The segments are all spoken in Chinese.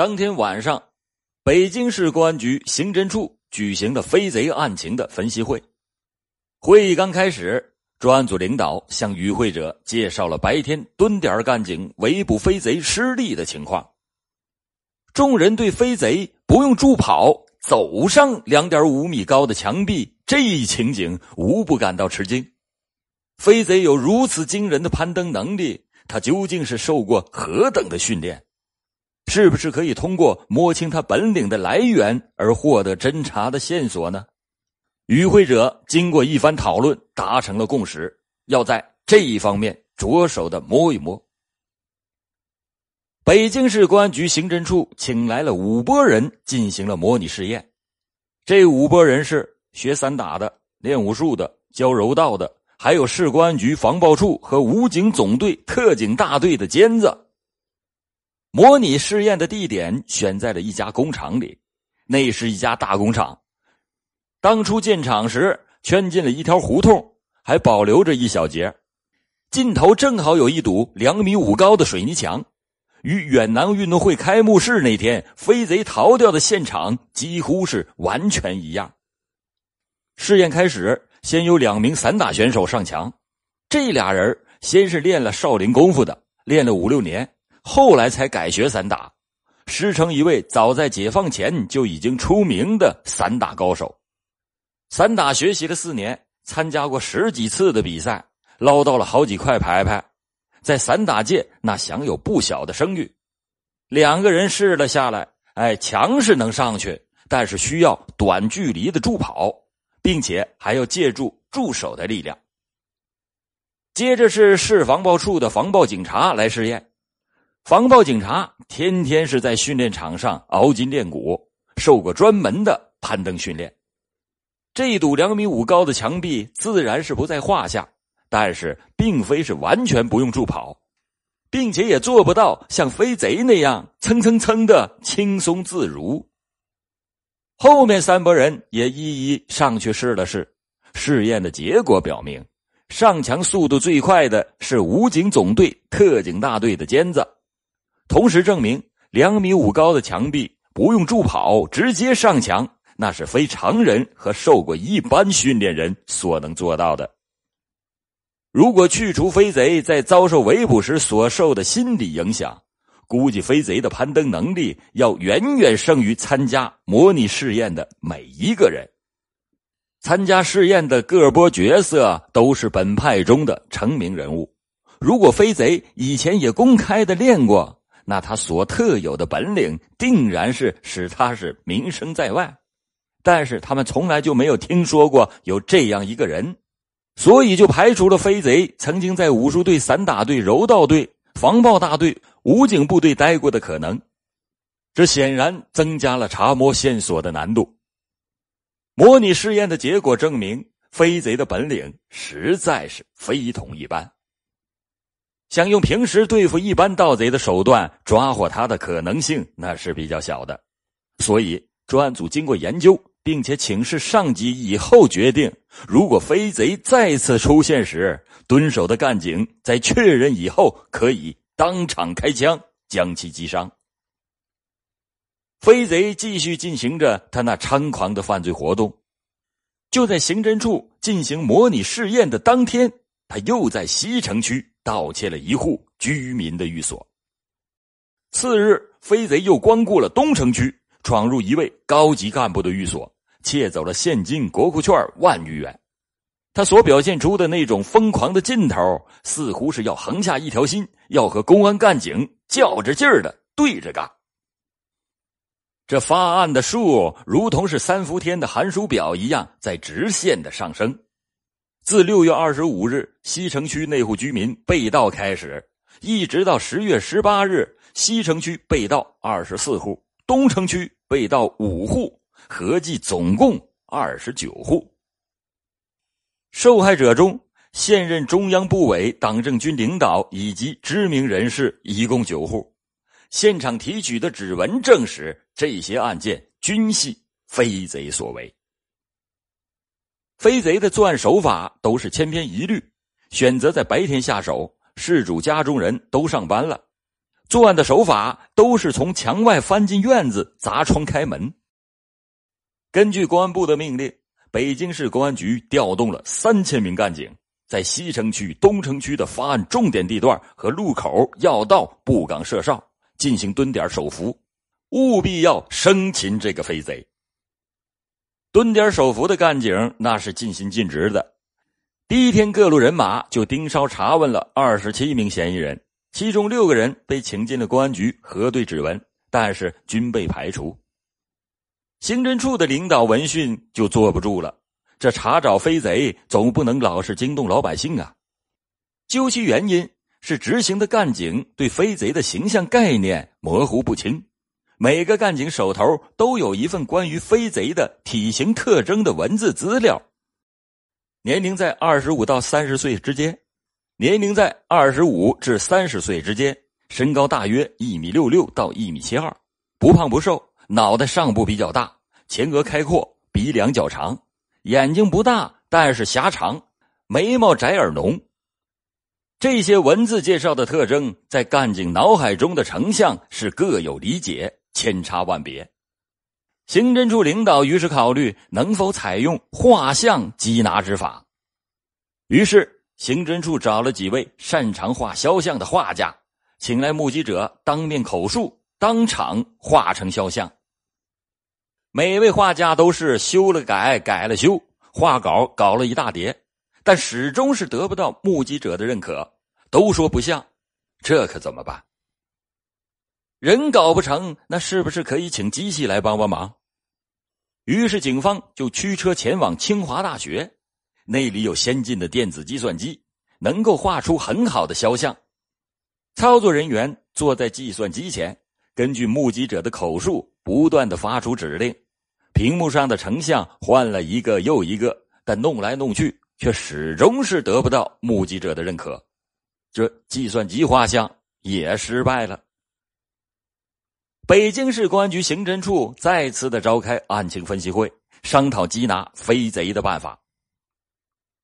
当天晚上，北京市公安局刑侦处举行了飞贼案情的分析会。会议刚开始，专案组领导向与会者介绍了白天蹲点干警围捕飞贼失利的情况。众人对飞贼不用助跑走上两点五米高的墙壁这一情景无不感到吃惊。飞贼有如此惊人的攀登能力，他究竟是受过何等的训练？是不是可以通过摸清他本领的来源而获得侦查的线索呢？与会者经过一番讨论，达成了共识，要在这一方面着手的摸一摸。北京市公安局刑侦处请来了五拨人进行了模拟试验。这五拨人是学散打的、练武术的、教柔道的，还有市公安局防暴处和武警总队特警大队的尖子。模拟试验的地点选在了一家工厂里，那是一家大工厂。当初建厂时圈进了一条胡同，还保留着一小节，尽头正好有一堵两米五高的水泥墙，与远南运动会开幕式那天飞贼逃掉的现场几乎是完全一样。试验开始，先有两名散打选手上墙，这俩人先是练了少林功夫的，练了五六年。后来才改学散打，师承一位早在解放前就已经出名的散打高手。散打学习了四年，参加过十几次的比赛，捞到了好几块牌牌，在散打界那享有不小的声誉。两个人试了下来，哎，墙是能上去，但是需要短距离的助跑，并且还要借助助手的力量。接着是市防暴处的防暴警察来试验。防暴警察天天是在训练场上熬筋练骨，受过专门的攀登训练。这堵两米五高的墙壁自然是不在话下，但是并非是完全不用助跑，并且也做不到像飞贼那样蹭蹭蹭的轻松自如。后面三拨人也一一上去试了试，试验的结果表明，上墙速度最快的是武警总队特警大队的尖子。同时证明，两米五高的墙壁不用助跑直接上墙，那是非常人和受过一般训练人所能做到的。如果去除飞贼在遭受围捕时所受的心理影响，估计飞贼的攀登能力要远远胜于参加模拟试验的每一个人。参加试验的各波角色都是本派中的成名人物。如果飞贼以前也公开的练过，那他所特有的本领，定然是使他是名声在外，但是他们从来就没有听说过有这样一个人，所以就排除了飞贼曾经在武术队、散打队、柔道队、防暴大队、武警部队待过的可能，这显然增加了查摸线索的难度。模拟试验的结果证明，飞贼的本领实在是非同一般。想用平时对付一般盗贼的手段抓获他的可能性，那是比较小的。所以专案组经过研究，并且请示上级以后，决定如果飞贼再次出现时，蹲守的干警在确认以后，可以当场开枪将其击伤。飞贼继续进行着他那猖狂的犯罪活动。就在刑侦处进行模拟试验的当天，他又在西城区。盗窃了一户居民的寓所。次日，飞贼又光顾了东城区，闯入一位高级干部的寓所，窃走了现金、国库券万余元。他所表现出的那种疯狂的劲头，似乎是要横下一条心，要和公安干警较着劲儿的对着干。这发案的数，如同是三伏天的寒暑表一样，在直线的上升。自六月二十五日西城区内户居民被盗开始，一直到十月十八日，西城区被盗二十四户，东城区被盗五户，合计总共二十九户。受害者中，现任中央部委党政军领导以及知名人士一共九户。现场提取的指纹证实，这些案件均系飞贼所为。飞贼的作案手法都是千篇一律，选择在白天下手，事主家中人都上班了，作案的手法都是从墙外翻进院子，砸窗开门。根据公安部的命令，北京市公安局调动了三千名干警，在西城区、东城区的发案重点地段和路口、要道布岗设哨，进行蹲点守伏，务必要生擒这个飞贼。蹲点守伏的干警那是尽心尽职的。第一天，各路人马就盯梢查问了二十七名嫌疑人，其中六个人被请进了公安局核对指纹，但是均被排除。刑侦处的领导闻讯就坐不住了，这查找飞贼总不能老是惊动老百姓啊！究其原因，是执行的干警对飞贼的形象概念模糊不清。每个干警手头都有一份关于飞贼的体型特征的文字资料，年龄在二十五到三十岁之间，年龄在二十五至三十岁之间，身高大约一米六六到一米七二，不胖不瘦，脑袋上部比较大，前额开阔，鼻梁较长，眼睛不大但是狭长，眉毛窄耳浓。这些文字介绍的特征，在干警脑海中的成像是各有理解。千差万别，刑侦处领导于是考虑能否采用画像缉拿之法。于是，刑侦处找了几位擅长画肖像的画家，请来目击者当面口述，当场画成肖像。每位画家都是修了改，改了修，画稿搞了一大叠，但始终是得不到目击者的认可，都说不像，这可怎么办？人搞不成，那是不是可以请机器来帮帮忙？于是警方就驱车前往清华大学，那里有先进的电子计算机，能够画出很好的肖像。操作人员坐在计算机前，根据目击者的口述，不断的发出指令。屏幕上的成像换了一个又一个，但弄来弄去，却始终是得不到目击者的认可。这计算机画像也失败了。北京市公安局刑侦处再次的召开案情分析会，商讨缉拿飞贼的办法。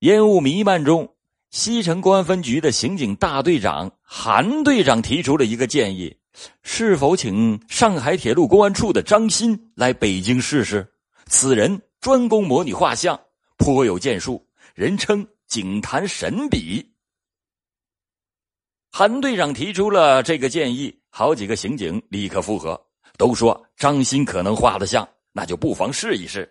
烟雾弥漫中，西城公安分局的刑警大队长韩队长提出了一个建议：是否请上海铁路公安处的张鑫来北京试试？此人专攻模拟画像，颇有建树，人称“警坛神笔”。韩队长提出了这个建议。好几个刑警立刻附和，都说张鑫可能画的像，那就不妨试一试。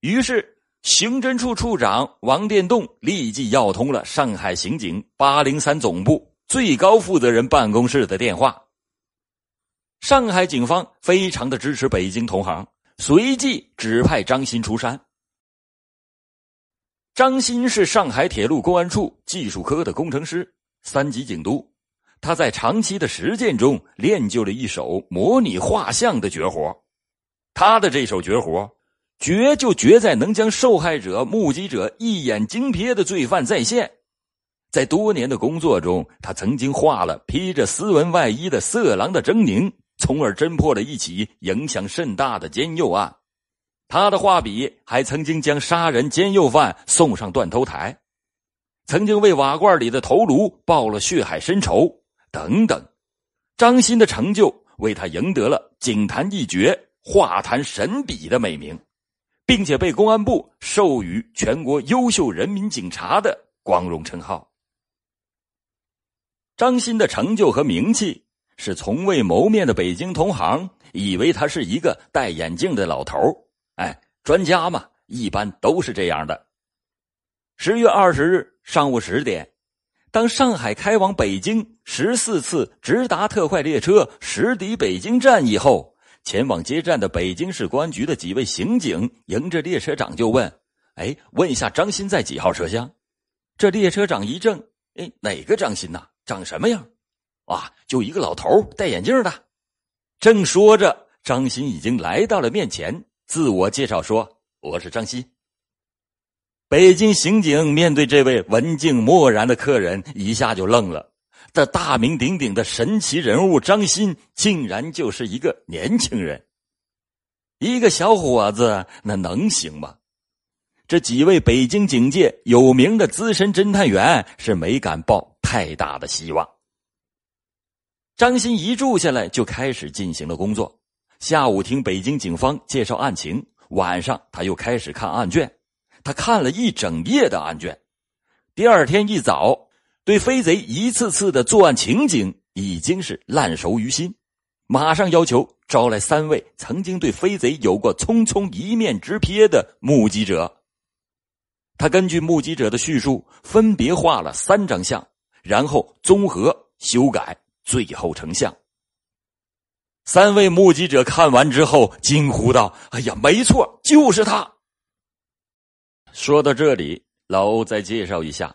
于是，刑侦处处长王殿栋立即要通了上海刑警八零三总部最高负责人办公室的电话。上海警方非常的支持北京同行，随即指派张鑫出山。张鑫是上海铁路公安处技术科的工程师，三级警督。他在长期的实践中练就了一手模拟画像的绝活，他的这手绝活，绝就绝在能将受害者、目击者一眼惊瞥的罪犯再现。在多年的工作中，他曾经画了披着斯文外衣的色狼的狰狞，从而侦破了一起影响甚大的奸诱案。他的画笔还曾经将杀人奸诱犯送上断头台，曾经为瓦罐里的头颅报了血海深仇。等等，张鑫的成就为他赢得了“警坛一绝、画坛神笔”的美名，并且被公安部授予全国优秀人民警察的光荣称号。张鑫的成就和名气，是从未谋面的北京同行以为他是一个戴眼镜的老头哎，专家嘛，一般都是这样的。十月二十日上午十点。当上海开往北京十四次直达特快列车驶抵北京站以后，前往接站的北京市公安局的几位刑警迎着列车长就问：“哎，问一下张鑫在几号车厢？”这列车长一怔：“哎，哪个张鑫呐？长什么样？啊，就一个老头戴眼镜的。”正说着，张鑫已经来到了面前，自我介绍说：“我是张鑫。”北京刑警面对这位文静漠然的客人，一下就愣了。这大名鼎鼎的神奇人物张鑫，竟然就是一个年轻人，一个小伙子，那能行吗？这几位北京警界有名的资深侦探员是没敢抱太大的希望。张鑫一住下来就开始进行了工作。下午听北京警方介绍案情，晚上他又开始看案卷。他看了一整夜的案卷。第二天一早，对飞贼一次次的作案情景已经是烂熟于心，马上要求招来三位曾经对飞贼有过匆匆一面之瞥的目击者。他根据目击者的叙述，分别画了三张像，然后综合修改，最后成像。三位目击者看完之后惊呼道：“哎呀，没错，就是他！”说到这里，老欧再介绍一下，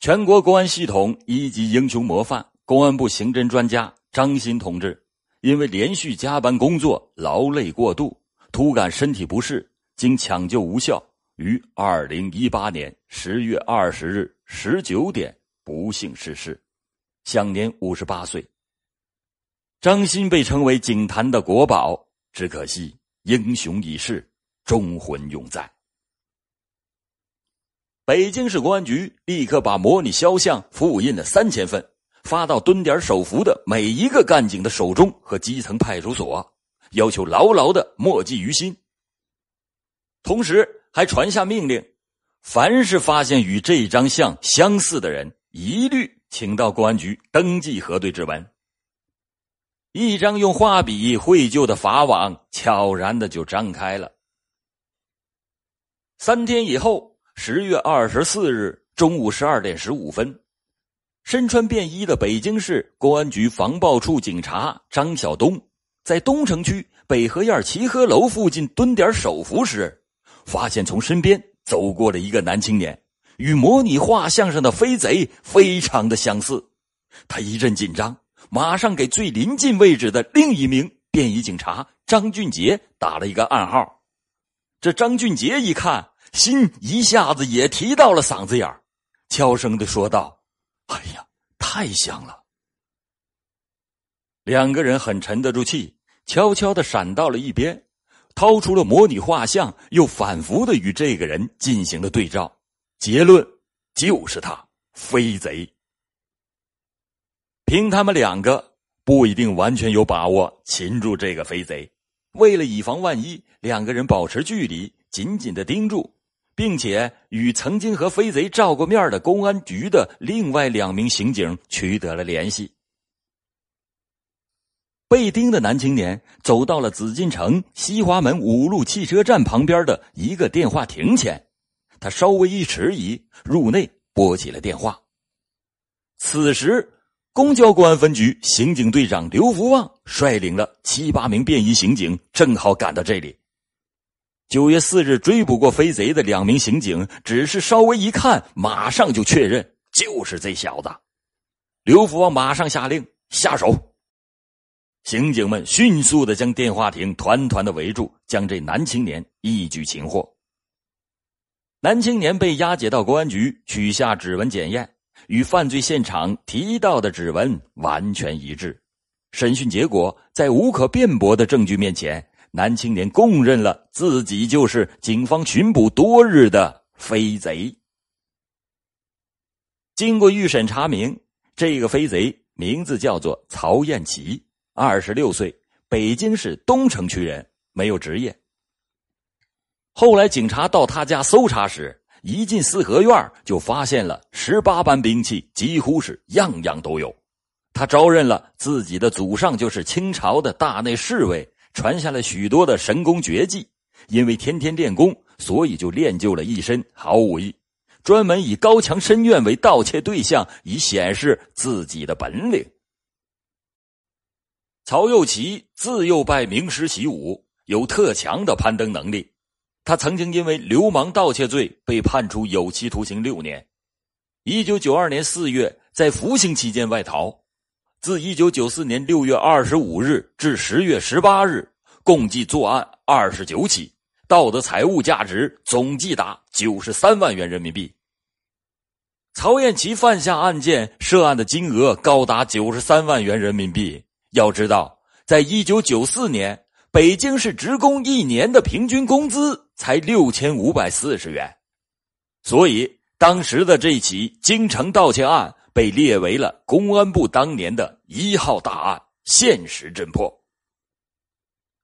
全国公安系统一级英雄模范、公安部刑侦专家张鑫同志，因为连续加班工作，劳累过度，突感身体不适，经抢救无效，于二零一八年十月二十日十九点不幸逝世，享年五十八岁。张鑫被称为警坛的国宝，只可惜英雄已逝，忠魂永在。北京市公安局立刻把模拟肖像复印了三千份，发到蹲点守伏的每一个干警的手中和基层派出所，要求牢牢的默记于心。同时还传下命令，凡是发现与这张像相似的人，一律请到公安局登记核对指纹。一张用画笔绘就的法网悄然的就张开了。三天以后，十月二十四日中午十二点十五分，身穿便衣的北京市公安局防暴处警察张晓东，在东城区北河沿齐河楼附近蹲点守伏时，发现从身边走过了一个男青年，与模拟画像上的飞贼非常的相似，他一阵紧张。马上给最临近位置的另一名便衣警察张俊杰打了一个暗号。这张俊杰一看，心一下子也提到了嗓子眼儿悄声的说道：“哎呀，太像了！”两个人很沉得住气，悄悄的闪到了一边，掏出了模拟画像，又反复的与这个人进行了对照，结论就是他，飞贼。凭他们两个不一定完全有把握擒住这个飞贼，为了以防万一，两个人保持距离，紧紧的盯住，并且与曾经和飞贼照过面的公安局的另外两名刑警取得了联系。被盯的男青年走到了紫禁城西华门五路汽车站旁边的一个电话亭前，他稍微一迟疑，入内拨起了电话。此时。公交公安分局刑警队长刘福旺率领了七八名便衣刑警，正好赶到这里。九月四日追捕过飞贼的两名刑警，只是稍微一看，马上就确认就是这小子。刘福旺马上下令下手。刑警们迅速的将电话亭团团的围住，将这男青年一举擒获。男青年被押解到公安局，取下指纹检验。与犯罪现场提到的指纹完全一致，审讯结果在无可辩驳的证据面前，男青年供认了自己就是警方巡捕多日的飞贼。经过预审查明，这个飞贼名字叫做曹艳奇，二十六岁，北京市东城区人，没有职业。后来警察到他家搜查时。一进四合院，就发现了十八般兵器，几乎是样样都有。他招认了自己的祖上就是清朝的大内侍卫，传下了许多的神功绝技。因为天天练功，所以就练就了一身好武艺，专门以高墙深院为盗窃对象，以显示自己的本领。曹又奇自幼拜名师习武，有特强的攀登能力。他曾经因为流氓盗窃罪被判处有期徒刑六年。一九九二年四月，在服刑期间外逃。自一九九四年六月二十五日至十月十八日，共计作案二十九起，盗得财物价值总计达九十三万元人民币。曹艳奇犯下案件涉案的金额高达九十三万元人民币。要知道，在一九九四年。北京市职工一年的平均工资才六千五百四十元，所以当时的这起京城盗窃案被列为了公安部当年的一号大案，限时侦破。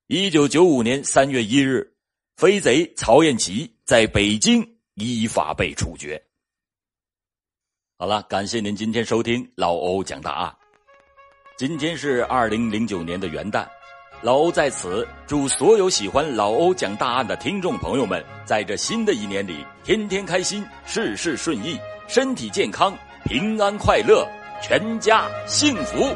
一九九五年三月一日，飞贼曹艳琪在北京依法被处决。好了，感谢您今天收听老欧讲大案。今天是二零零九年的元旦，老欧在此祝所有喜欢老欧讲大案的听众朋友们，在这新的一年里，天天开心，事事顺意，身体健康，平安快乐，全家幸福。